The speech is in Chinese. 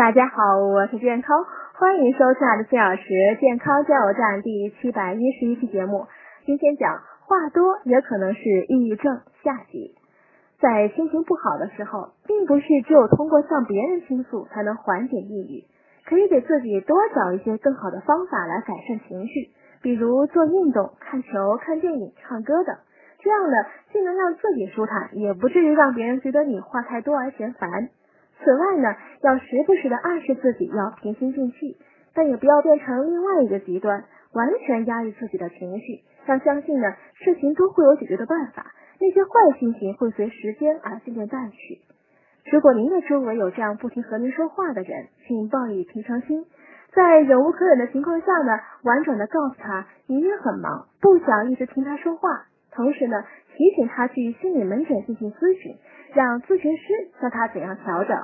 大家好，我是健康，欢迎收看的四小时健康加油站第七百一十一期节目。今天讲话多也可能是抑郁症下集。在心情不好的时候，并不是只有通过向别人倾诉才能缓解抑郁，可以给自己多找一些更好的方法来改善情绪，比如做运动、看球、看电影、唱歌等。这样呢，既能让自己舒坦，也不至于让别人觉得你话太多而嫌烦。此外呢，要时不时的暗示自己要平心静气，但也不要变成另外一个极端，完全压抑自己的情绪。要相信呢，事情都会有解决的办法，那些坏心情会随时间而渐渐淡去。如果您的周围有这样不停和您说话的人，请报以平常心，在忍无可忍的情况下呢，婉转的告诉他你也很忙，不想一直听他说话，同时呢，提醒他去心理门诊进行咨询。让咨询师教他怎样调整。